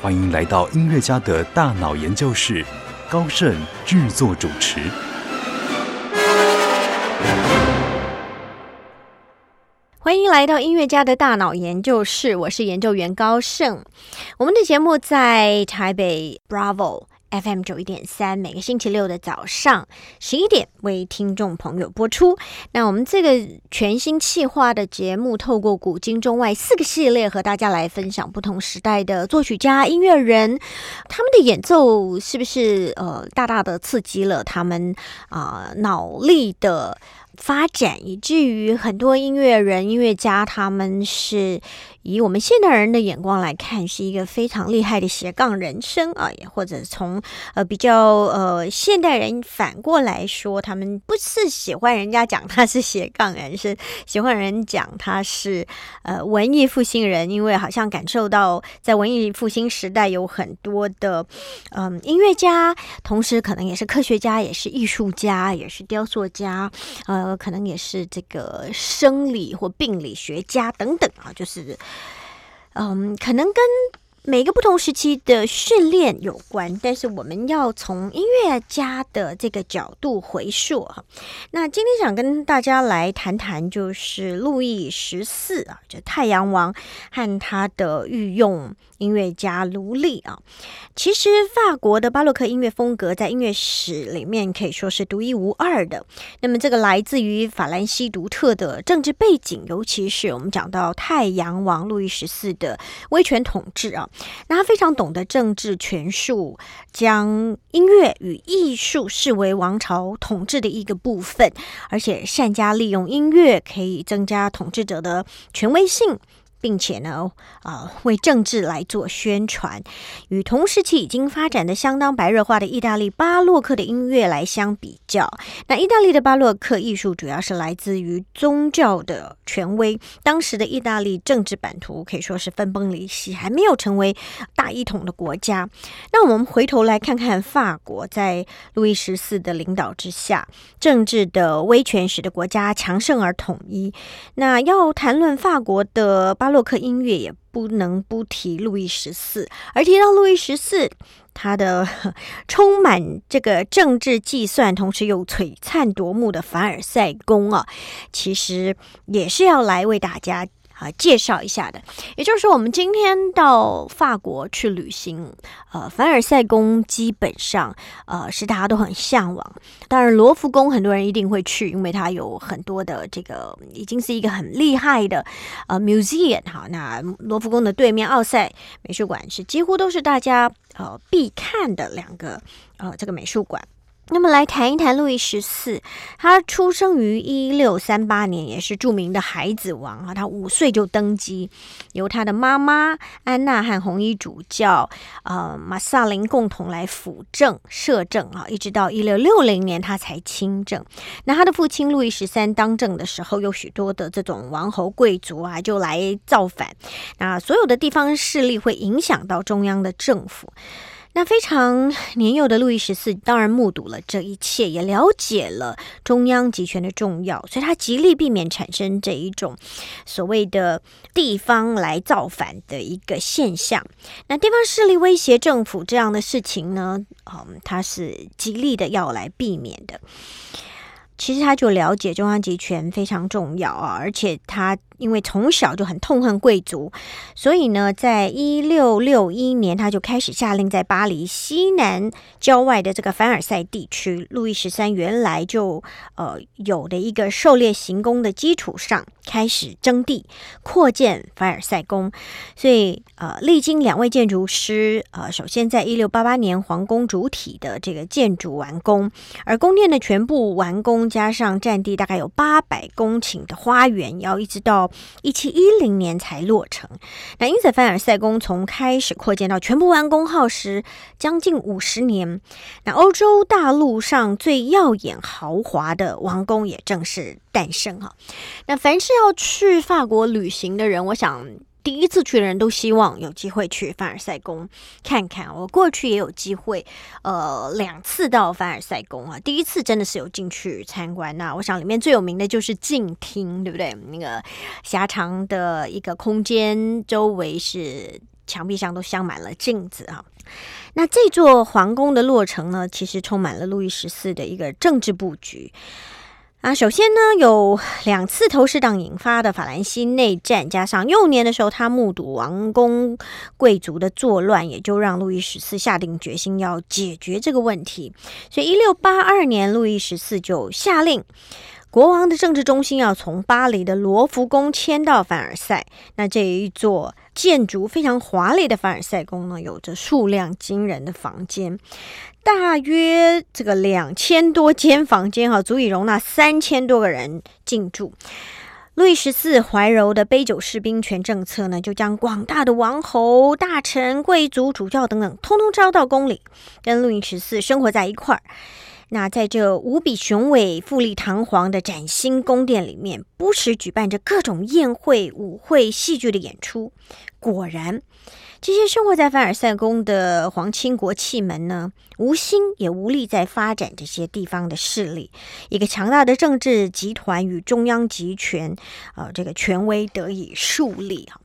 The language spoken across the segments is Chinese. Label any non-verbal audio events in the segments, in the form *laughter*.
欢迎来到音乐家的大脑研究室，高盛制作主持。欢迎来到音乐家的大脑研究室，我是研究员高盛。我们的节目在台北 Bravo。FM 九一点三，每个星期六的早上十一点为听众朋友播出。那我们这个全新企划的节目，透过古今中外四个系列，和大家来分享不同时代的作曲家、音乐人，他们的演奏是不是呃大大的刺激了他们啊脑力的发展，以至于很多音乐人、音乐家他们是。以我们现代人的眼光来看，是一个非常厉害的斜杠人生啊，也或者从呃比较呃现代人反过来说，他们不是喜欢人家讲他是斜杠人生，喜欢人讲他是呃文艺复兴人，因为好像感受到在文艺复兴时代有很多的嗯音乐家，同时可能也是科学家，也是艺术家，也是雕塑家，呃，可能也是这个生理或病理学家等等啊，就是。嗯，可能跟每个不同时期的训练有关，但是我们要从音乐家的这个角度回溯哈。那今天想跟大家来谈谈，就是路易十四啊，就太阳王和他的御用。音乐家卢利啊，其实法国的巴洛克音乐风格在音乐史里面可以说是独一无二的。那么，这个来自于法兰西独特的政治背景，尤其是我们讲到太阳王路易十四的威权统治啊，那他非常懂得政治权术，将音乐与艺术视为王朝统治的一个部分，而且善加利用音乐，可以增加统治者的权威性。并且呢，啊，为政治来做宣传，与同时期已经发展的相当白热化的意大利巴洛克的音乐来相比较，那意大利的巴洛克艺术主要是来自于宗教的权威。当时的意大利政治版图可以说是分崩离析，还没有成为大一统的国家。那我们回头来看看法国，在路易十四的领导之下，政治的威权使得国家强盛而统一。那要谈论法国的巴。巴洛克音乐也不能不提路易十四，而提到路易十四，他的 *laughs* 充满这个政治计算，同时又璀璨夺目的凡尔赛宫啊，其实也是要来为大家。啊，介绍一下的，也就是说，我们今天到法国去旅行，呃，凡尔赛宫基本上呃是大家都很向往。当然，罗浮宫很多人一定会去，因为它有很多的这个已经是一个很厉害的呃 museum 哈。那罗浮宫的对面奥赛美术馆是几乎都是大家呃必看的两个呃这个美术馆。那么来谈一谈路易十四，他出生于一六三八年，也是著名的孩子王啊。他五岁就登基，由他的妈妈安娜和红衣主教呃马萨林共同来辅政摄政啊，一直到一六六零年他才亲政。那他的父亲路易十三当政的时候，有许多的这种王侯贵族啊，就来造反。那所有的地方势力会影响到中央的政府。那非常年幼的路易十四当然目睹了这一切，也了解了中央集权的重要，所以他极力避免产生这一种所谓的地方来造反的一个现象。那地方势力威胁政府这样的事情呢，嗯，他是极力的要来避免的。其实他就了解中央集权非常重要啊，而且他。因为从小就很痛恨贵族，所以呢，在一六六一年，他就开始下令在巴黎西南郊外的这个凡尔赛地区，路易十三原来就呃有的一个狩猎行宫的基础上，开始征地扩建凡尔赛宫。所以呃，历经两位建筑师，呃，首先在一六八八年皇宫主体的这个建筑完工，而宫殿的全部完工，加上占地大概有八百公顷的花园，要一直到。一七一零年才落成。那因此，凡尔赛宫从开始扩建到全部完工，耗时将近五十年。那欧洲大陆上最耀眼豪华的王宫也正式诞生哈。那凡是要去法国旅行的人，我想。第一次去的人都希望有机会去凡尔赛宫看看。我过去也有机会，呃，两次到凡尔赛宫啊。第一次真的是有进去参观，那我想里面最有名的就是镜厅，对不对？那个狭长的一个空间，周围是墙壁上都镶满了镜子啊。那这座皇宫的落成呢，其实充满了路易十四的一个政治布局。啊，首先呢，有两次投石党引发的法兰西内战，加上幼年的时候他目睹王公贵族的作乱，也就让路易十四下定决心要解决这个问题。所以，一六八二年，路易十四就下令。国王的政治中心要从巴黎的罗浮宫迁到凡尔赛。那这一座建筑非常华丽的凡尔赛宫呢，有着数量惊人的房间，大约这个两千多间房间哈，足以容纳三千多个人进驻。路易十四怀柔的杯酒释兵权政策呢，就将广大的王侯、大臣、贵族、主教等等，通通招到宫里，跟路易十四生活在一块儿。那在这无比雄伟、富丽堂皇的崭新宫殿里面，不时举办着各种宴会、舞会、戏剧的演出。果然，这些生活在凡尔赛宫的皇亲国戚们呢，无心也无力在发展这些地方的势力。一个强大的政治集团与中央集权，呃，这个权威得以树立啊。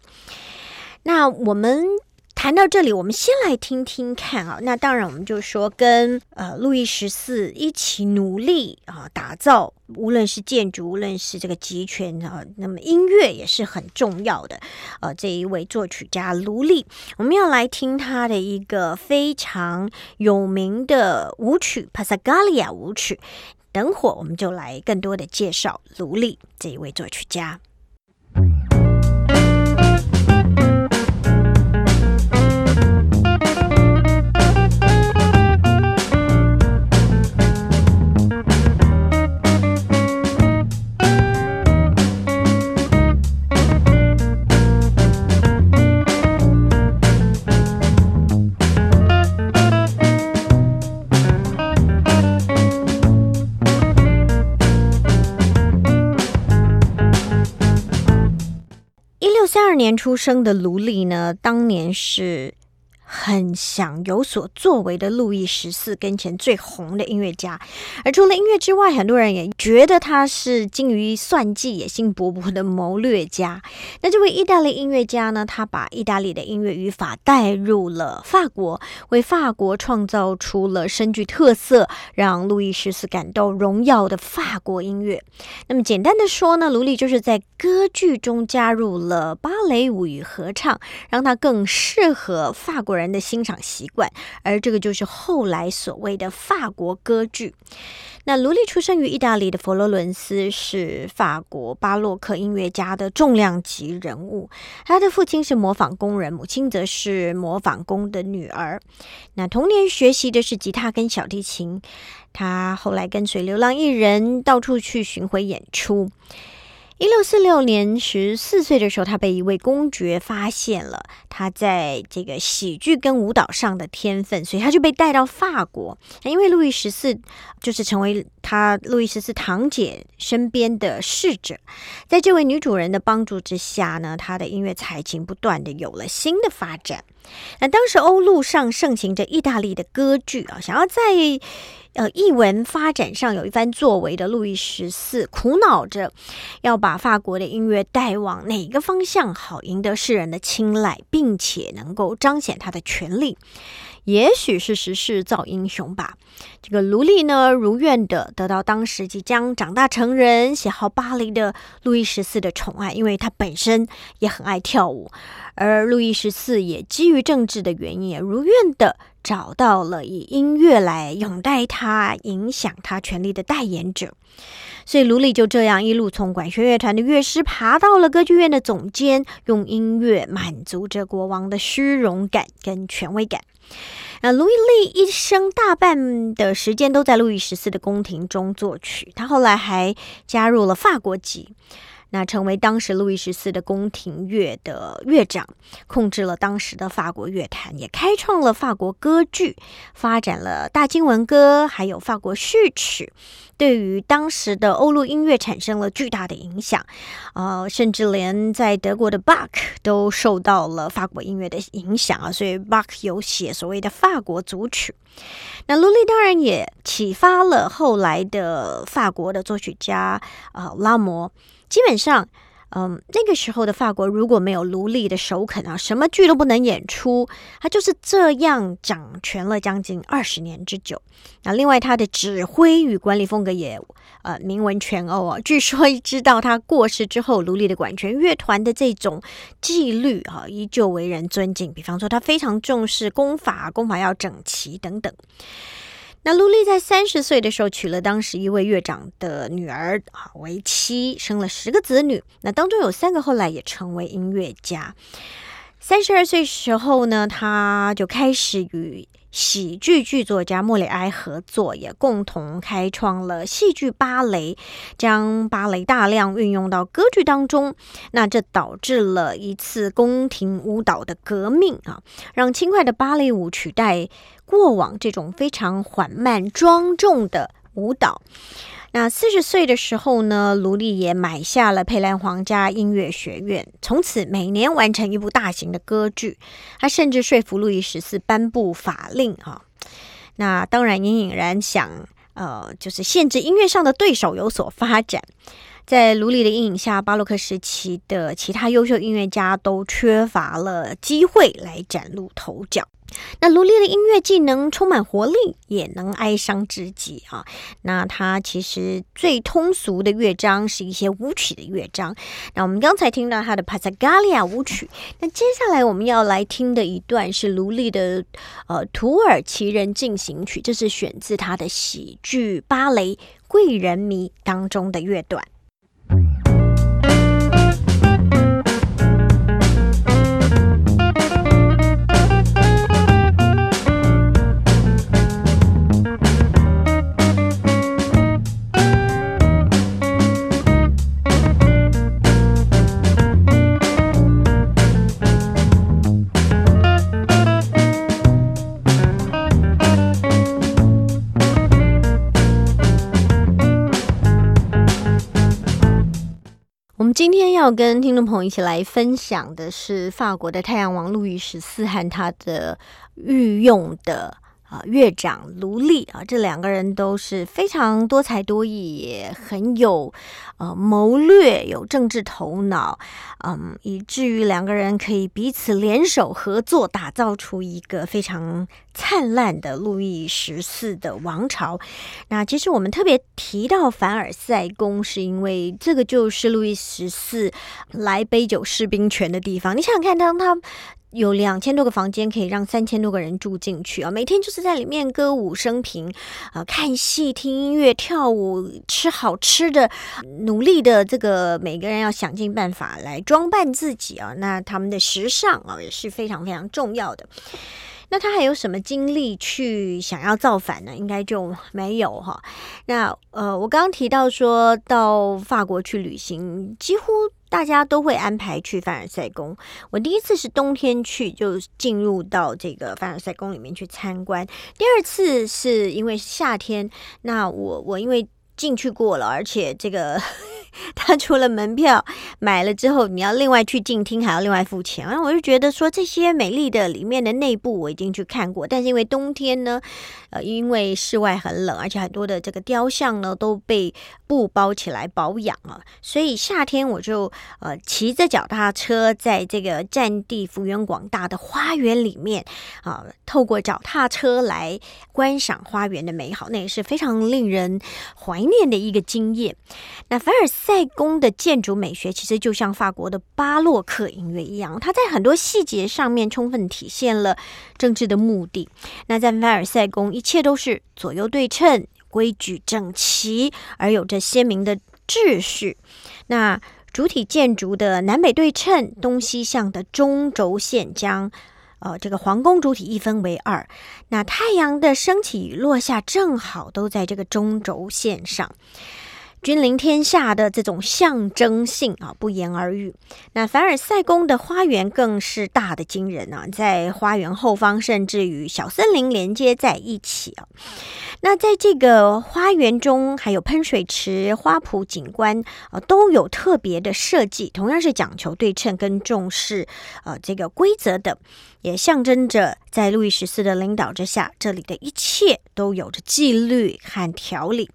那我们。谈到这里，我们先来听听看啊。那当然，我们就说跟呃路易十四一起努力啊，打造无论是建筑，无论是这个集权啊，那么音乐也是很重要的。呃，这一位作曲家卢利，我们要来听他的一个非常有名的舞曲《帕萨加利亚舞曲》。等会我们就来更多的介绍卢利这一位作曲家。出生的卢利呢，当年是。很想有所作为的路易十四跟前最红的音乐家，而除了音乐之外，很多人也觉得他是精于算计、野心勃勃的谋略家。那这位意大利音乐家呢？他把意大利的音乐语法带入了法国，为法国创造出了深具特色、让路易十四感到荣耀的法国音乐。那么简单的说呢，卢利就是在歌剧中加入了芭蕾舞与合唱，让他更适合法国人。人的欣赏习惯，而这个就是后来所谓的法国歌剧。那卢利出生于意大利的佛罗伦斯，是法国巴洛克音乐家的重量级人物。他的父亲是模仿工人，母亲则是模仿工的女儿。那童年学习的是吉他跟小提琴。他后来跟随流浪艺人到处去巡回演出。一六四六年，十四岁的时候，他被一位公爵发现了他在这个喜剧跟舞蹈上的天分，所以他就被带到法国。因为路易十四就是成为他路易十四堂姐身边的侍者，在这位女主人的帮助之下呢，他的音乐才情不断的有了新的发展。那当时欧陆上盛行着意大利的歌剧啊，想要在呃，译文发展上有一番作为的路易十四，苦恼着要把法国的音乐带往哪个方向好，赢得世人的青睐，并且能够彰显他的权力。也许是时势造英雄吧。这个卢利呢，如愿的得到当时即将长大成人、喜好巴黎的路易十四的宠爱，因为他本身也很爱跳舞。而路易十四也基于政治的原因，如愿的找到了以音乐来拥戴他、影响他权力的代言者。所以卢利就这样一路从管弦乐团的乐师，爬到了歌剧院的总监，用音乐满足着国王的虚荣感跟权威感。那路易利一生大半的时间都在路易十四的宫廷中作曲，他后来还加入了法国籍。那成为当时路易十四的宫廷乐的乐长，控制了当时的法国乐坛，也开创了法国歌剧，发展了大经文歌，还有法国序曲。对于当时的欧陆音乐产生了巨大的影响，呃，甚至连在德国的 Bach 都受到了法国音乐的影响啊，所以 Bach 有写所谓的法国组曲。那卢利当然也启发了后来的法国的作曲家呃拉摩，基本上。嗯，那个时候的法国如果没有奴隶的首肯啊，什么剧都不能演出。他就是这样掌权了将近二十年之久。那另外，他的指挥与管理风格也呃名闻全欧啊。据说，知道他过世之后，奴隶的管弦乐团的这种纪律啊，依旧为人尊敬。比方说，他非常重视功法，功法要整齐等等。那卢丽在三十岁的时候娶了当时一位乐长的女儿啊为妻，生了十个子女。那当中有三个后来也成为音乐家。三十二岁时候呢，他就开始与。喜剧剧作家莫里埃合作，也共同开创了戏剧芭蕾，将芭蕾大量运用到歌剧当中。那这导致了一次宫廷舞蹈的革命啊，让轻快的芭蕾舞取代过往这种非常缓慢庄重的舞蹈。那四十岁的时候呢，卢利也买下了佩兰皇家音乐学院，从此每年完成一部大型的歌剧。他甚至说服路易十四颁布法令啊。那当然隐隐然想，呃，就是限制音乐上的对手有所发展。在卢利的阴影下，巴洛克时期的其他优秀音乐家都缺乏了机会来崭露头角。那卢利的音乐既能充满活力，也能哀伤至极啊。那他其实最通俗的乐章是一些舞曲的乐章。那我们刚才听到他的帕萨加利亚舞曲，那接下来我们要来听的一段是卢利的呃土耳其人进行曲，这是选自他的喜剧芭蕾《贵人迷》当中的乐段。要跟听众朋友一起来分享的是法国的太阳王路易十四和他的御用的。啊，乐长卢利啊，这两个人都是非常多才多艺，也很有呃谋略，有政治头脑，嗯，以至于两个人可以彼此联手合作，打造出一个非常灿烂的路易十四的王朝。那其实我们特别提到凡尔赛宫，是因为这个就是路易十四来杯酒释兵权的地方。你想想看，当他。有两千多个房间可以让三千多个人住进去啊！每天就是在里面歌舞升平，啊，看戏、听音乐、跳舞、吃好吃的，努力的这个每个人要想尽办法来装扮自己啊！那他们的时尚啊也是非常非常重要的。那他还有什么精力去想要造反呢？应该就没有哈。那呃，我刚刚提到说到法国去旅行，几乎。大家都会安排去凡尔赛宫。我第一次是冬天去，就进入到这个凡尔赛宫里面去参观。第二次是因为夏天，那我我因为进去过了，而且这个。*laughs* 他除了门票买了之后，你要另外去进厅，还要另外付钱。然后我就觉得说，这些美丽的里面的内部我已经去看过，但是因为冬天呢，呃，因为室外很冷，而且很多的这个雕像呢都被布包起来保养了，所以夏天我就呃骑着脚踏车在这个占地幅员广大的花园里面啊，透过脚踏车来观赏花园的美好，那也是非常令人怀念的一个经验。那凡尔。赛塞宫的建筑美学其实就像法国的巴洛克音乐一样，它在很多细节上面充分体现了政治的目的。那在凡尔赛宫，一切都是左右对称、规矩整齐，而有着鲜明的秩序。那主体建筑的南北对称、东西向的中轴线将呃这个皇宫主体一分为二。那太阳的升起与落下正好都在这个中轴线上。*laughs* 君临天下的这种象征性啊，不言而喻。那凡尔赛宫的花园更是大的惊人啊，在花园后方甚至与小森林连接在一起啊。那在这个花园中，还有喷水池、花圃景观啊，都有特别的设计，同样是讲求对称跟重视呃这个规则的，也象征着在路易十四的领导之下，这里的一切都有着纪律和条理。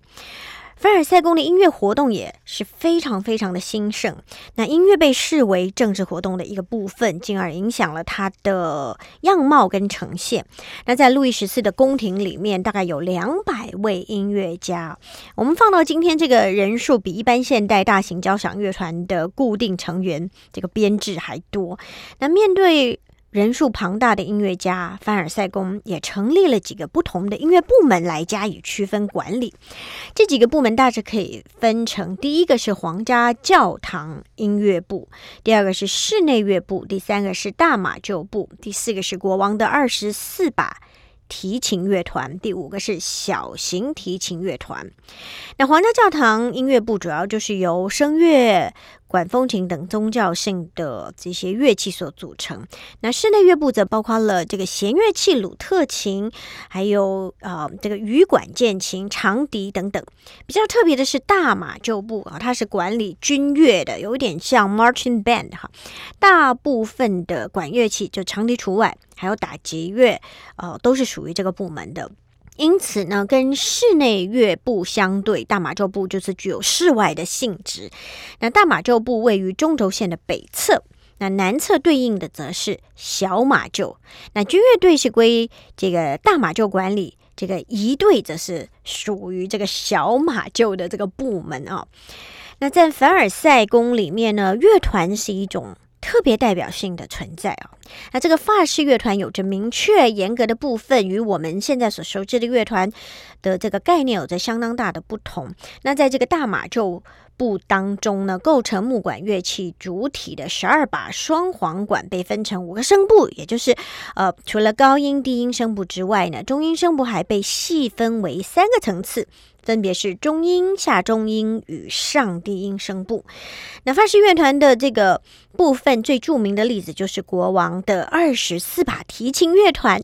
凡尔赛宫的音乐活动也是非常非常的兴盛。那音乐被视为政治活动的一个部分，进而影响了它的样貌跟呈现。那在路易十四的宫廷里面，大概有两百位音乐家。我们放到今天，这个人数比一般现代大型交响乐团的固定成员这个编制还多。那面对人数庞大的音乐家，凡尔赛宫也成立了几个不同的音乐部门来加以区分管理。这几个部门大致可以分成：第一个是皇家教堂音乐部，第二个是室内乐部，第三个是大马厩部，第四个是国王的二十四把提琴乐团，第五个是小型提琴乐团。那皇家教堂音乐部主要就是由声乐。管风琴等宗教性的这些乐器所组成。那室内乐部则包括了这个弦乐器鲁特琴，还有呃这个羽管键琴、长笛等等。比较特别的是大马厩部啊，它是管理军乐的，有点像 marching band 哈。大部分的管乐器就长笛除外，还有打击乐，呃，都是属于这个部门的。因此呢，跟室内乐部相对，大马厩部就是具有室外的性质。那大马厩部位于中轴线的北侧，那南侧对应的则是小马厩。那军乐队是归这个大马厩管理，这个仪队则是属于这个小马厩的这个部门啊。那在凡尔赛宫里面呢，乐团是一种。特别代表性的存在啊，那这个法式乐团有着明确严格的部分，与我们现在所熟知的乐团的这个概念有着相当大的不同。那在这个大马厩部当中呢，构成木管乐器主体的十二把双簧管被分成五个声部，也就是呃，除了高音、低音声部之外呢，中音声部还被细分为三个层次。分别是中音、下中音与上低音声部。那法式乐团的这个部分最著名的例子就是国王的二十四把提琴乐团。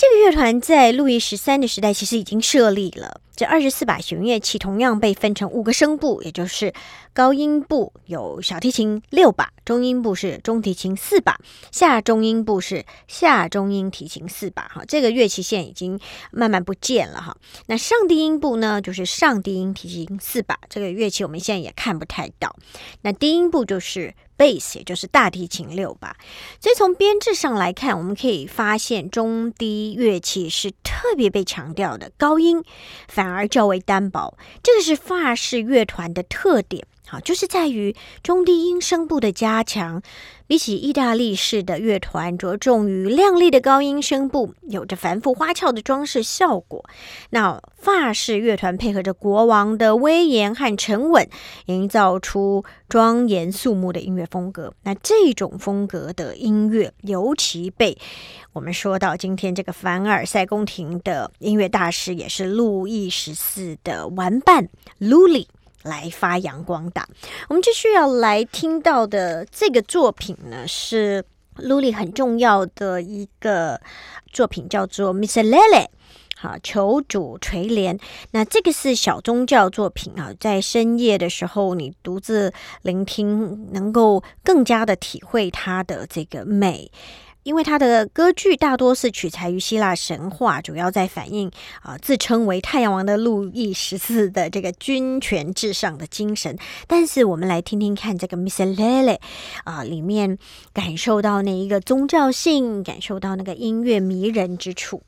这个乐团在路易十三的时代其实已经设立了。这二十四把弦乐器同样被分成五个声部，也就是高音部有小提琴六把，中音部是中提琴四把，下中音部是下中音提琴四把。哈，这个乐器现已经慢慢不见了哈。那上低音部呢，就是上低音提琴四把，这个乐器我们现在也看不太到。那低音部就是。Bass 也就是大提琴六把，所以从编制上来看，我们可以发现中低乐器是特别被强调的，高音反而较为单薄，这个是法式乐团的特点。好，就是在于中低音声部的加强，比起意大利式的乐团，着重于亮丽的高音声部，有着繁复花俏的装饰效果。那法式乐团配合着国王的威严和沉稳，营造出庄严肃穆的音乐风格。那这种风格的音乐，尤其被我们说到今天这个凡尔赛宫廷的音乐大师，也是路易十四的玩伴卢里。来发扬光大。我们继续要来听到的这个作品呢，是 Luli 很重要的一个作品，叫做《Miss Lele》。好，求主垂怜。那这个是小宗教作品啊，在深夜的时候，你独自聆听，能够更加的体会它的这个美。因为他的歌剧大多是取材于希腊神话，主要在反映啊自称为太阳王的路易十四的这个君权至上的精神。但是我们来听听看这个《Miss Lele》啊，里面感受到那一个宗教性，感受到那个音乐迷人之处。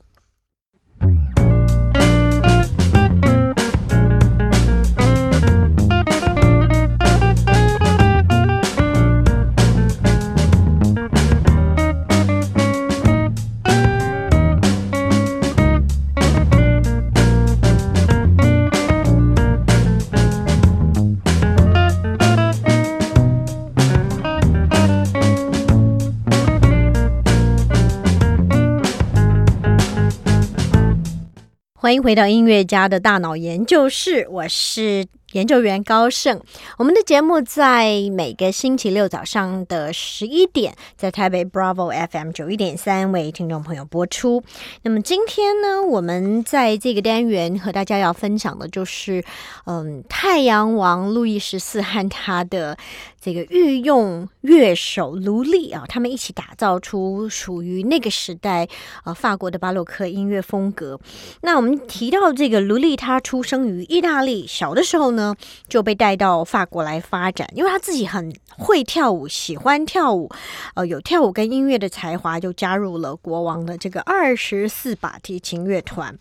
欢迎回到音乐家的大脑研究室，我是研究员高盛。我们的节目在每个星期六早上的十一点，在台北 Bravo FM 九一点三为听众朋友播出。那么今天呢，我们在这个单元和大家要分享的就是，嗯，太阳王路易十四和他的。这个御用乐手卢利啊，他们一起打造出属于那个时代呃法国的巴洛克音乐风格。那我们提到这个卢利，他出生于意大利，小的时候呢就被带到法国来发展，因为他自己很会跳舞，喜欢跳舞，呃，有跳舞跟音乐的才华，就加入了国王的这个二十四把提琴乐团。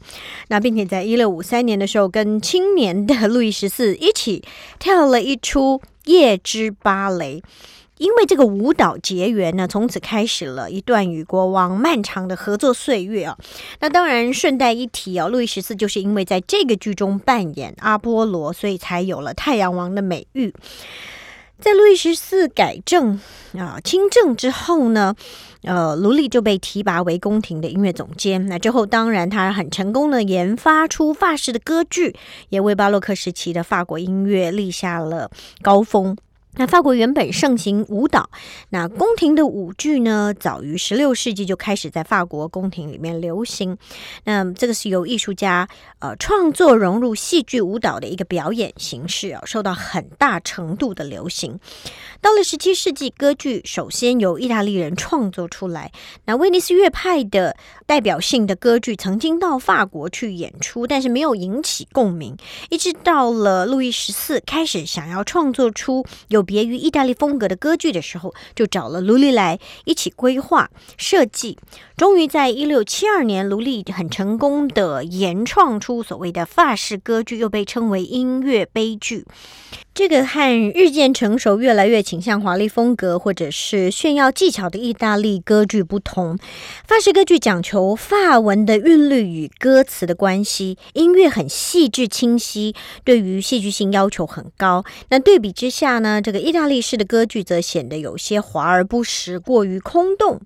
那并且在一六五三年的时候，跟青年的 *laughs* 路易十四一起跳了一出。夜之芭蕾，因为这个舞蹈结缘呢，从此开始了一段与国王漫长的合作岁月啊。那当然顺带一提哦，路易十四就是因为在这个剧中扮演阿波罗，所以才有了太阳王的美誉。在路易十四改正啊亲政之后呢，呃，卢利就被提拔为宫廷的音乐总监。那之后，当然他很成功的研发出法式的歌剧，也为巴洛克时期的法国音乐立下了高峰。那法国原本盛行舞蹈，那宫廷的舞剧呢，早于十六世纪就开始在法国宫廷里面流行。那这个是由艺术家呃创作融入戏剧舞蹈的一个表演形式啊，受到很大程度的流行。到了十七世纪，歌剧首先由意大利人创作出来。那威尼斯乐派的代表性的歌剧曾经到法国去演出，但是没有引起共鸣。一直到了路易十四开始想要创作出有别于意大利风格的歌剧的时候，就找了卢利来一起规划设计。终于在一六七二年，卢利很成功的研创出所谓的法式歌剧，又被称为音乐悲剧。这个和日渐成熟、越来越倾向华丽风格或者是炫耀技巧的意大利歌剧不同，法式歌剧讲求法文的韵律与歌词的关系，音乐很细致清晰，对于戏剧性要求很高。那对比之下呢，这个意大利式的歌剧则显得有些华而不实，过于空洞。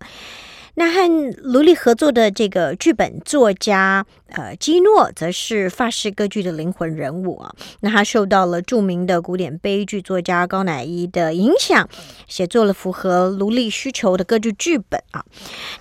那和卢利合作的这个剧本作家，呃，基诺则是法式歌剧的灵魂人物啊。那他受到了著名的古典悲剧作家高乃伊的影响，写作了符合卢利需求的歌剧剧本啊。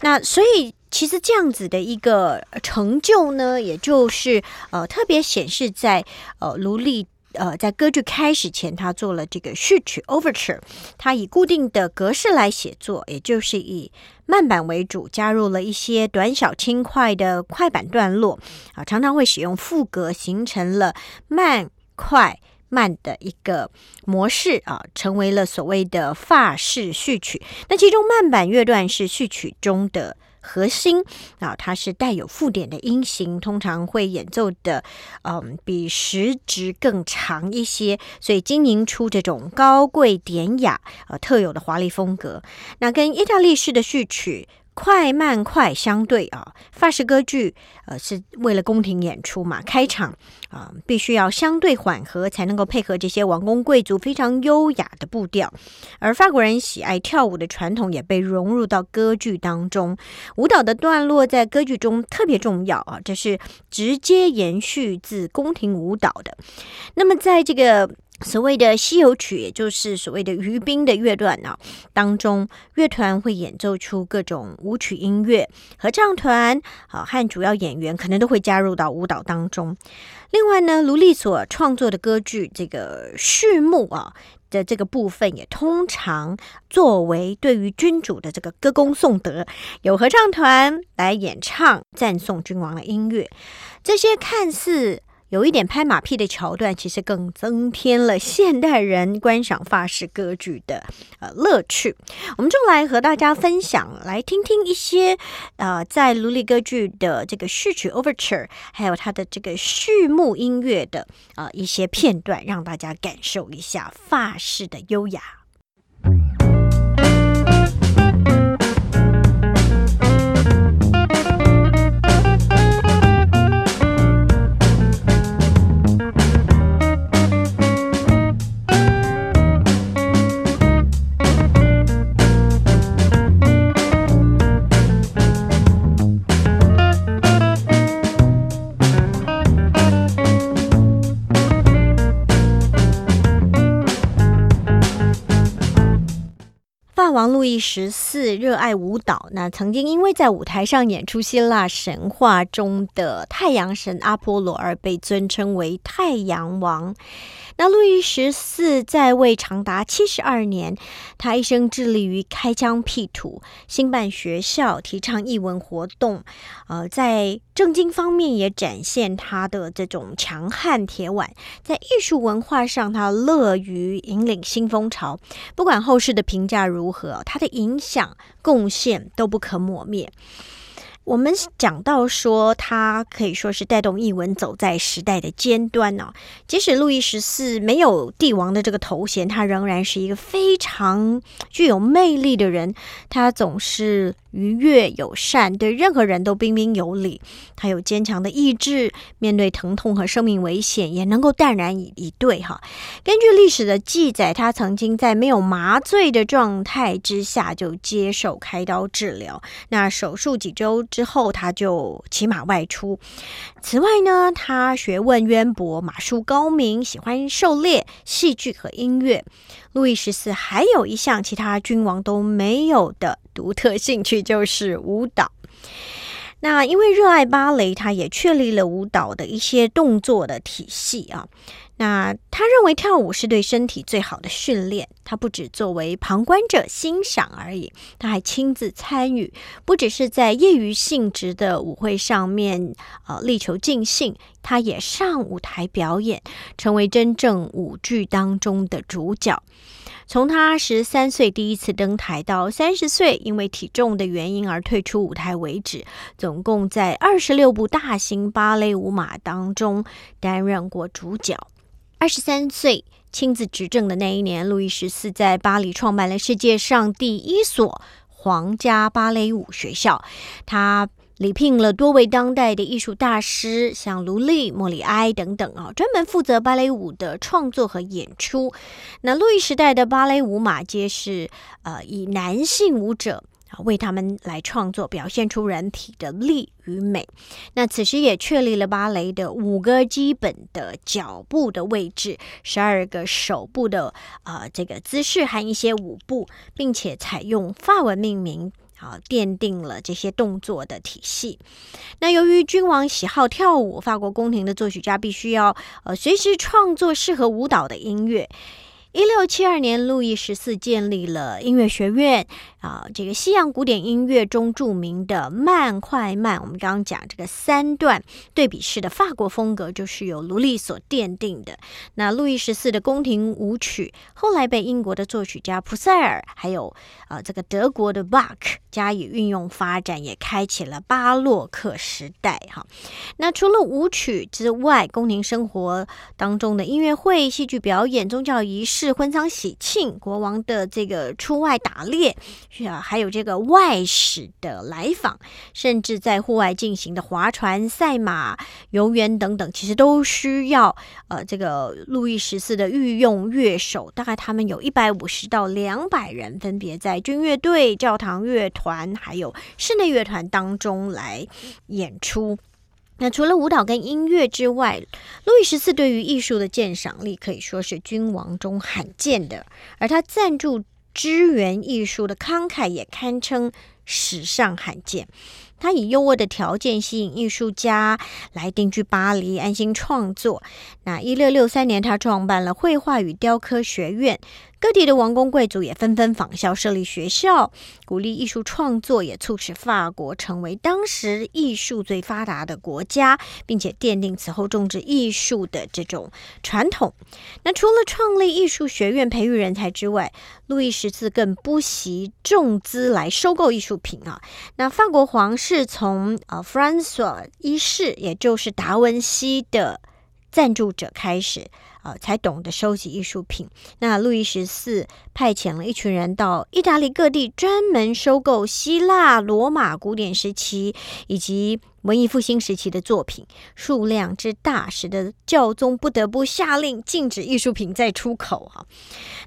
那所以其实这样子的一个成就呢，也就是呃特别显示在呃卢利。呃，在歌剧开始前，他做了这个序曲 （overture），他以固定的格式来写作，也就是以慢板为主，加入了一些短小轻快的快板段落啊，常常会使用副歌，形成了慢快慢的一个模式啊，成为了所谓的法式序曲。那其中慢板乐段是序曲中的。核心啊，它是带有附点的音型，通常会演奏的，嗯，比时值更长一些，所以经营出这种高贵典雅、呃特有的华丽风格。那跟意大利式的序曲。快慢快相对啊，法式歌剧呃是为了宫廷演出嘛，开场啊必须要相对缓和，才能够配合这些王公贵族非常优雅的步调。而法国人喜爱跳舞的传统也被融入到歌剧当中，舞蹈的段落在歌剧中特别重要啊，这是直接延续自宫廷舞蹈的。那么在这个。所谓的西游曲，也就是所谓的余兵的乐段呢，当中乐团会演奏出各种舞曲音乐，合唱团啊和主要演员可能都会加入到舞蹈当中。另外呢，卢利所创作的歌剧这个序幕啊的这个部分，也通常作为对于君主的这个歌功颂德，有合唱团来演唱赞颂君王的音乐，这些看似。有一点拍马屁的桥段，其实更增添了现代人观赏法式歌剧的呃乐趣。我们就来和大家分享，来听听一些呃在卢利歌剧的这个序曲 Overture，还有它的这个序幕音乐的呃一些片段，让大家感受一下法式的优雅。王路易十四热爱舞蹈，那曾经因为在舞台上演出希腊神话中的太阳神阿波罗而被尊称为太阳王。那路易十四在位长达七十二年，他一生致力于开疆辟土、兴办学校、提倡译文活动，呃，在政经方面也展现他的这种强悍铁腕。在艺术文化上，他乐于引领新风潮。不管后世的评价如何，他的影响贡献都不可磨灭。我们讲到说，他可以说是带动译文走在时代的尖端呢。即使路易十四没有帝王的这个头衔，他仍然是一个非常具有魅力的人。他总是。愉悦友善，对任何人都彬彬有礼。他有坚强的意志，面对疼痛和生命危险也能够淡然以以对。哈，根据历史的记载，他曾经在没有麻醉的状态之下就接受开刀治疗。那手术几周之后，他就骑马外出。此外呢，他学问渊博，马术高明，喜欢狩猎、戏剧和音乐。路易十四还有一项其他君王都没有的独特兴趣，就是舞蹈。那因为热爱芭蕾，他也确立了舞蹈的一些动作的体系啊。那他认为跳舞是对身体最好的训练。他不只作为旁观者欣赏而已，他还亲自参与，不只是在业余性质的舞会上面呃力求尽兴，他也上舞台表演，成为真正舞剧当中的主角。从他十三岁第一次登台到三十岁因为体重的原因而退出舞台为止，总共在二十六部大型芭蕾舞马当中担任过主角。二十三岁亲自执政的那一年，路易十四在巴黎创办了世界上第一所皇家芭蕾舞学校。他礼聘了多位当代的艺术大师，像卢利、莫里埃等等啊，专门负责芭蕾舞的创作和演出。那路易时代的芭蕾舞马皆是呃以男性舞者。为他们来创作，表现出人体的力与美。那此时也确立了芭蕾的五个基本的脚步的位置，十二个手部的呃这个姿势和一些舞步，并且采用法文命名，啊，奠定了这些动作的体系。那由于君王喜好跳舞，法国宫廷的作曲家必须要呃随时创作适合舞蹈的音乐。一六七二年，路易十四建立了音乐学院。啊，这个西洋古典音乐中著名的慢快慢，我们刚刚讲这个三段对比式的法国风格，就是由卢利所奠定的。那路易十四的宫廷舞曲后来被英国的作曲家普塞尔，还有呃这个德国的巴克加以运用发展，也开启了巴洛克时代。哈，那除了舞曲之外，宫廷生活当中的音乐会、戏剧表演、宗教仪式、是婚丧喜庆、国王的这个出外打猎。啊，还有这个外使的来访，甚至在户外进行的划船、赛马、游园等等，其实都需要呃，这个路易十四的御用乐手，大概他们有一百五十到两百人，分别在军乐队、教堂乐团还有室内乐团当中来演出。那除了舞蹈跟音乐之外，路易十四对于艺术的鉴赏力可以说是君王中罕见的，而他赞助。支援艺术的慷慨也堪称史上罕见。他以优渥的条件吸引艺术家来定居巴黎，安心创作。那一六六三年，他创办了绘画与雕刻学院。各地的王公贵族也纷纷仿效设立学校，鼓励艺术创作，也促使法国成为当时艺术最发达的国家，并且奠定此后种植艺术的这种传统。那除了创立艺术学院培育人才之外，路易十四更不惜重资来收购艺术品啊。那法国皇室从呃弗兰索一世，也就是达文西的赞助者开始。呃，才懂得收集艺术品。那路易十四派遣了一群人到意大利各地，专门收购希腊、罗马古典时期以及文艺复兴时期的作品，数量之大，使得教宗不得不下令禁止艺术品再出口。哈，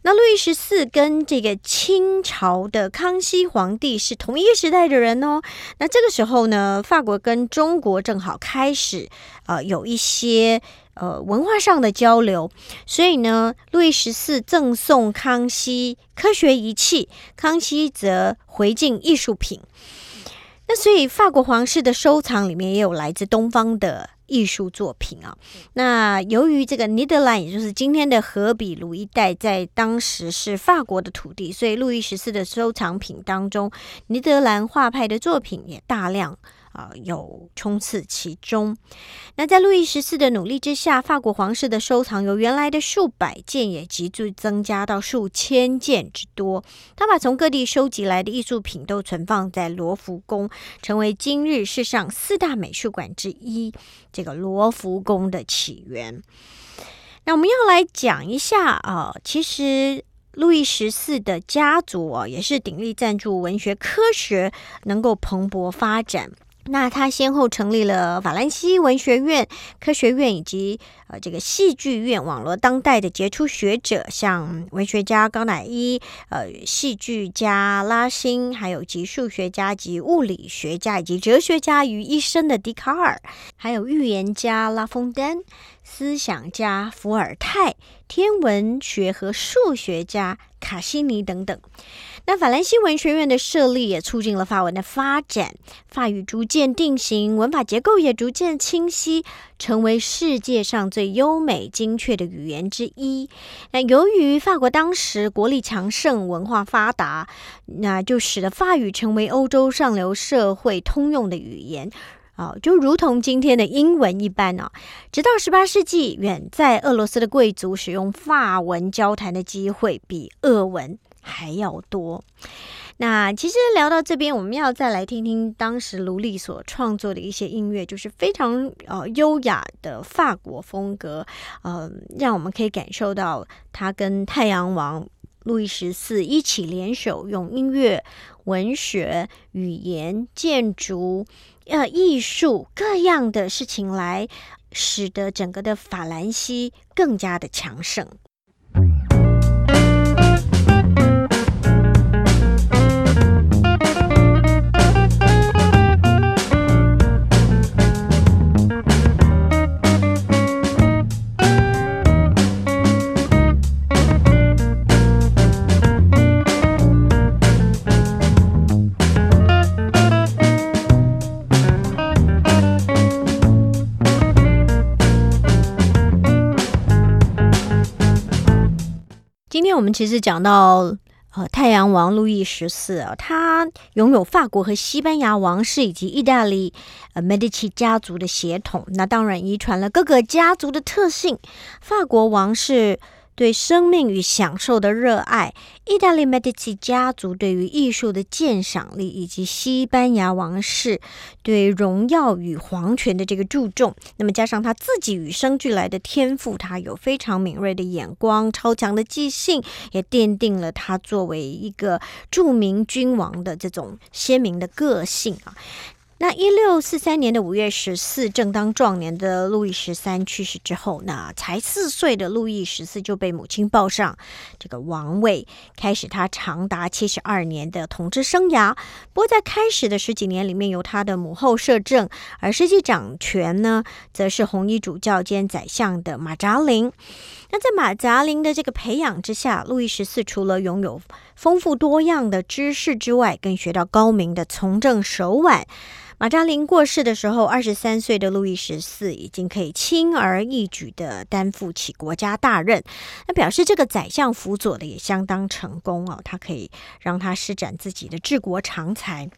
那路易十四跟这个清朝的康熙皇帝是同一个时代的人哦。那这个时候呢，法国跟中国正好开始呃有一些。呃文化上的交流，所以呢，路易十四赠送康熙科学仪器，康熙则回敬艺术品。那所以法国皇室的收藏里面也有来自东方的。艺术作品啊，那由于这个尼德兰，也就是今天的荷比卢一带，在当时是法国的土地，所以路易十四的收藏品当中，尼德兰画派的作品也大量。啊，有冲刺其中。那在路易十四的努力之下，法国皇室的收藏由原来的数百件也急剧增加到数千件之多。他把从各地收集来的艺术品都存放在罗浮宫，成为今日世上四大美术馆之一。这个罗浮宫的起源。那我们要来讲一下啊，其实路易十四的家族啊，也是鼎力赞助文学科学能够蓬勃发展。那他先后成立了法兰西文学院、科学院以及呃这个戏剧院，网络当代的杰出学者，像文学家高乃伊、呃戏剧家拉辛，还有集数学家及物理学家以及哲学家于一身的笛卡尔，还有预言家拉封丹、思想家伏尔泰、天文学和数学家卡西尼等等。那法兰西文学院的设立也促进了法文的发展，法语逐渐定型，文法结构也逐渐清晰，成为世界上最优美精确的语言之一。那由于法国当时国力强盛，文化发达，那就使得法语成为欧洲上流社会通用的语言啊，就如同今天的英文一般呢。直到十八世纪，远在俄罗斯的贵族使用法文交谈的机会比俄文。还要多。那其实聊到这边，我们要再来听听当时卢利所创作的一些音乐，就是非常呃优雅的法国风格，呃，让我们可以感受到他跟太阳王路易十四一起联手，用音乐、文学、语言、建筑、呃艺术各样的事情来，使得整个的法兰西更加的强盛。今天我们其实讲到，呃，太阳王路易十四啊，他拥有法国和西班牙王室以及意大利呃 Medici 家族的血统，那当然遗传了各个家族的特性。法国王室。对生命与享受的热爱，意大利 Medici 家族对于艺术的鉴赏力，以及西班牙王室对荣耀与皇权的这个注重，那么加上他自己与生俱来的天赋，他有非常敏锐的眼光、超强的记性，也奠定了他作为一个著名君王的这种鲜明的个性啊。那一六四三年的五月十四，正当壮年的路易十三去世之后，那才四岁的路易十四就被母亲抱上这个王位，开始他长达七十二年的统治生涯。不过在开始的十几年里面，由他的母后摄政，而实际掌权呢，则是红衣主教兼宰相的马扎林。那在马扎林的这个培养之下，路易十四除了拥有丰富多样的知识之外，更学到高明的从政手腕。马扎林过世的时候，二十三岁的路易十四已经可以轻而易举的担负起国家大任，那表示这个宰相辅佐的也相当成功哦，他可以让他施展自己的治国长才。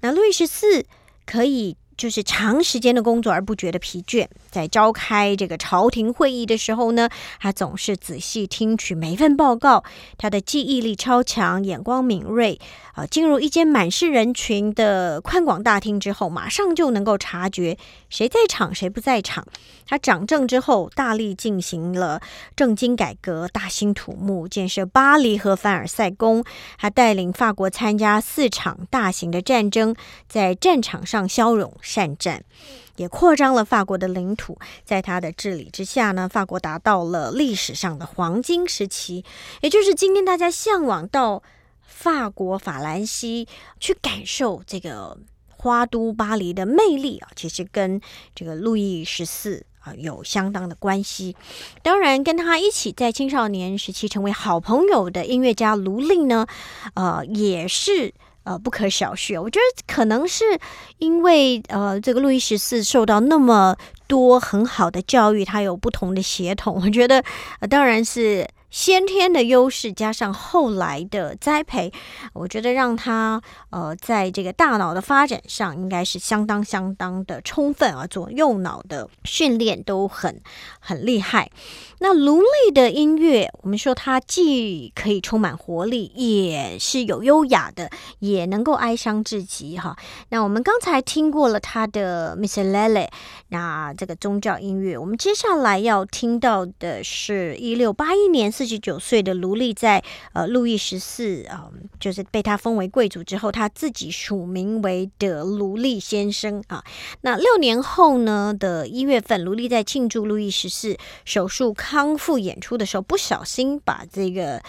那路易十四可以。就是长时间的工作而不觉得疲倦，在召开这个朝廷会议的时候呢，他总是仔细听取每份报告。他的记忆力超强，眼光敏锐啊！进入一间满是人群的宽广大厅之后，马上就能够察觉谁在场，谁不在场。他掌政之后，大力进行了政经改革，大兴土木，建设巴黎和凡尔赛宫，还带领法国参加四场大型的战争，在战场上骁勇善战，也扩张了法国的领土。在他的治理之下呢，法国达到了历史上的黄金时期，也就是今天大家向往到法国法兰西去感受这个花都巴黎的魅力啊，其实跟这个路易十四。啊有相当的关系。当然，跟他一起在青少年时期成为好朋友的音乐家卢利呢，呃，也是。呃，不可小觑。我觉得可能是因为呃，这个路易十四受到那么多很好的教育，他有不同的协同。我觉得，呃，当然是。先天的优势加上后来的栽培，我觉得让他呃在这个大脑的发展上应该是相当相当的充分啊，左右脑的训练都很很厉害。那卢利的音乐，我们说它既可以充满活力，也是有优雅的，也能够哀伤至极哈。那我们刚才听过了他的 Miss Lele，那这个宗教音乐，我们接下来要听到的是一六八一年。四十九岁的卢利在呃路易十四啊，就是被他封为贵族之后，他自己署名为的卢利先生啊。那六年后呢的一月份，卢利在庆祝路易十四手术康复演出的时候，不小心把这个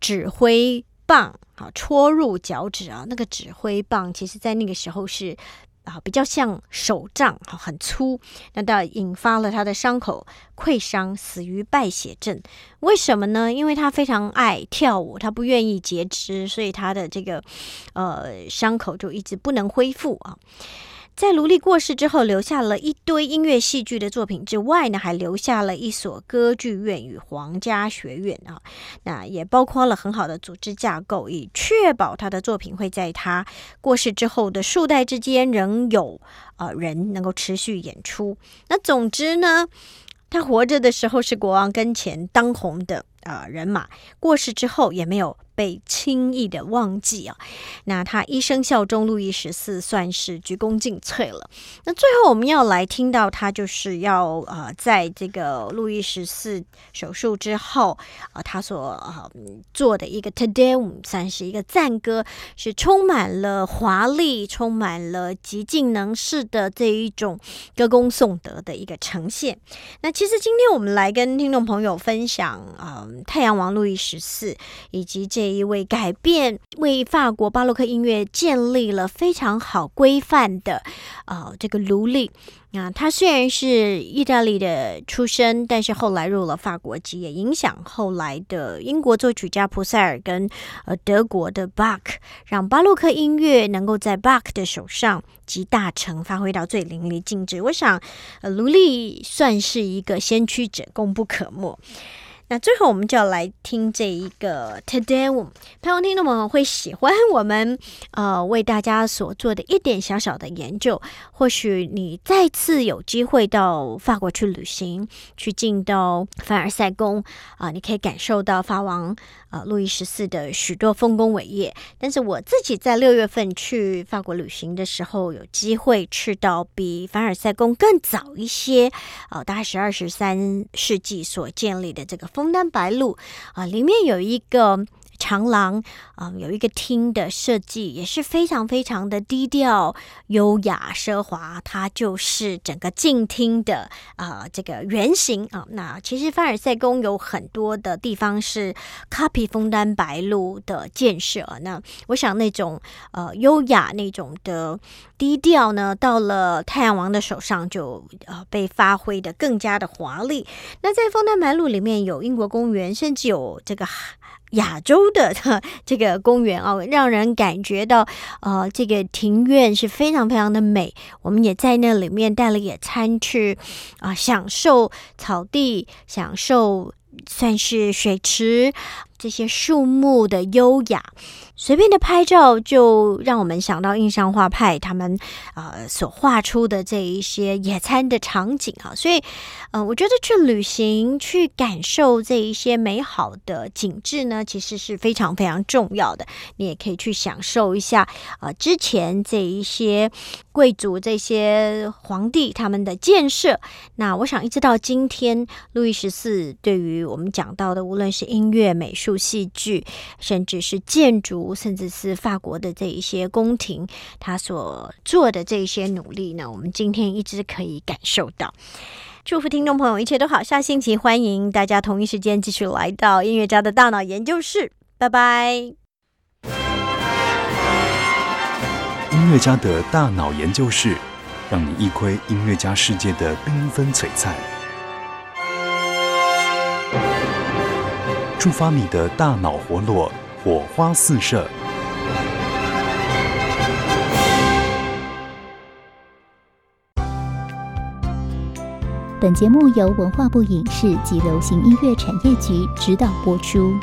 指挥棒啊戳入脚趾啊。那个指挥棒其实在那个时候是。啊，比较像手杖，哈，很粗，那倒引发了他的伤口溃伤，死于败血症。为什么呢？因为他非常爱跳舞，他不愿意截肢，所以他的这个呃伤口就一直不能恢复啊。在卢利过世之后，留下了一堆音乐戏剧的作品之外呢，还留下了一所歌剧院与皇家学院啊。那也包括了很好的组织架构，以确保他的作品会在他过世之后的数代之间仍有呃人能够持续演出。那总之呢，他活着的时候是国王跟前当红的啊人马，过世之后也没有。被轻易的忘记啊，那他一生效忠路易十四，算是鞠躬尽瘁了。那最后我们要来听到他就是要呃，在这个路易十四手术之后啊，他所呃做的一个 Te Deum，算是一个赞歌，是充满了华丽，充满了极尽能事的这一种歌功颂德的一个呈现。那其实今天我们来跟听众朋友分享啊，太阳王路易十四以及这。一位改变为法国巴洛克音乐建立了非常好规范的，呃，这个卢利。那他虽然是意大利的出身，但是后来入了法国籍，也影响后来的英国作曲家普塞尔跟呃德国的巴克，让巴洛克音乐能够在巴克的手上集大成，发挥到最淋漓尽致。我想，呃，卢利算是一个先驱者，功不可没。那最后，我们就要来听这一个 Today，我们盼望听众朋友会喜欢我们呃为大家所做的一点小小的研究。或许你再次有机会到法国去旅行，去进到凡尔赛宫啊，你可以感受到法王啊路易十四的许多丰功伟业。但是我自己在六月份去法国旅行的时候，有机会去到比凡尔赛宫更早一些啊，大概是二十三世纪所建立的这个。枫丹白露啊，里面有一个。长廊啊，有一个厅的设计也是非常非常的低调、优雅、奢华。它就是整个静厅的啊这个原型啊。那其实凡尔赛宫有很多的地方是 copy 枫丹白露的建设。那我想那种呃优雅那种的低调呢，到了太阳王的手上就呃被发挥的更加的华丽。那在枫丹白露里面有英国公园，甚至有这个。亚洲的这个公园啊，*laughs* 让人感觉到呃，这个庭院是非常非常的美。我们也在那里面带了野餐去啊，享受草地，享受算是水池这些树木的优雅。随便的拍照就让我们想到印象画派他们呃所画出的这一些野餐的场景啊，所以呃我觉得去旅行去感受这一些美好的景致呢，其实是非常非常重要的。你也可以去享受一下呃之前这一些贵族这些皇帝他们的建设。那我想一直到今天，路易十四对于我们讲到的，无论是音乐、美术术、戏剧，甚至是建筑。甚至是法国的这一些宫廷，他所做的这一些努力呢，我们今天一直可以感受到。祝福听众朋友一切都好，下星期欢迎大家同一时间继续来到音乐家的大脑研究室，拜拜。音乐家的大脑研究室，让你一窥音乐家世界的缤纷璀璨，触发你的大脑活络，火花四射。本节目由文化部影视及流行音乐产业局指导播出。